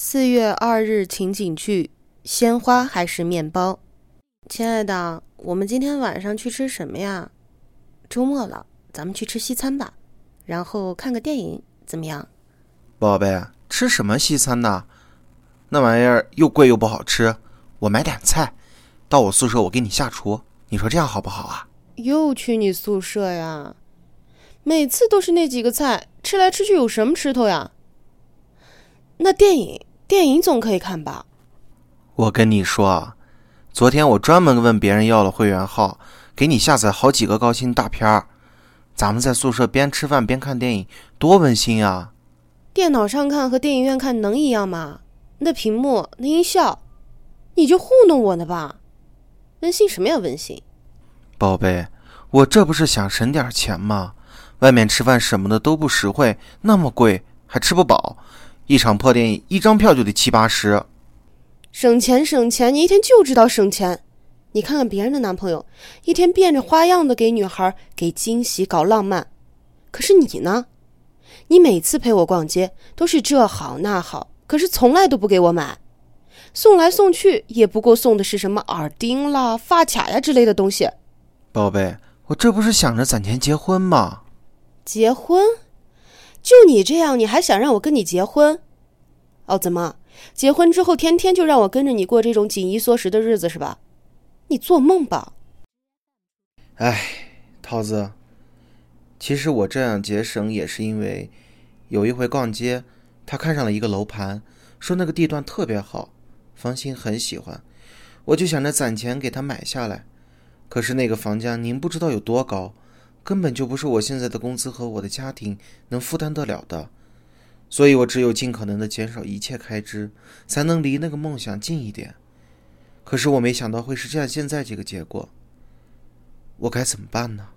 四月二日情景剧：鲜花还是面包？亲爱的，我们今天晚上去吃什么呀？周末了，咱们去吃西餐吧，然后看个电影，怎么样？宝贝，吃什么西餐呢？那玩意儿又贵又不好吃。我买点菜，到我宿舍我给你下厨。你说这样好不好啊？又去你宿舍呀？每次都是那几个菜，吃来吃去有什么吃头呀？那电影？电影总可以看吧？我跟你说啊，昨天我专门问别人要了会员号，给你下载好几个高清大片儿。咱们在宿舍边吃饭边看电影，多温馨啊！电脑上看和电影院看能一样吗？那屏幕，那音效，你就糊弄我呢吧？温馨什么呀？温馨？宝贝，我这不是想省点钱吗？外面吃饭什么的都不实惠，那么贵还吃不饱。一场破电影，一张票就得七八十。省钱省钱，你一天就知道省钱。你看看别人的男朋友，一天变着花样的给女孩给惊喜、搞浪漫。可是你呢？你每次陪我逛街都是这好那好，可是从来都不给我买。送来送去也不过送的是什么耳钉啦、发卡呀之类的东西。宝贝，我这不是想着攒钱结婚吗？结婚？就你这样，你还想让我跟你结婚？哦，怎么？结婚之后天天就让我跟着你过这种紧衣缩食的日子是吧？你做梦吧！哎，桃子，其实我这样节省也是因为，有一回逛街，他看上了一个楼盘，说那个地段特别好，房心很喜欢，我就想着攒钱给他买下来。可是那个房价您不知道有多高。根本就不是我现在的工资和我的家庭能负担得了的，所以我只有尽可能的减少一切开支，才能离那个梦想近一点。可是我没想到会是这样，现在这个结果，我该怎么办呢？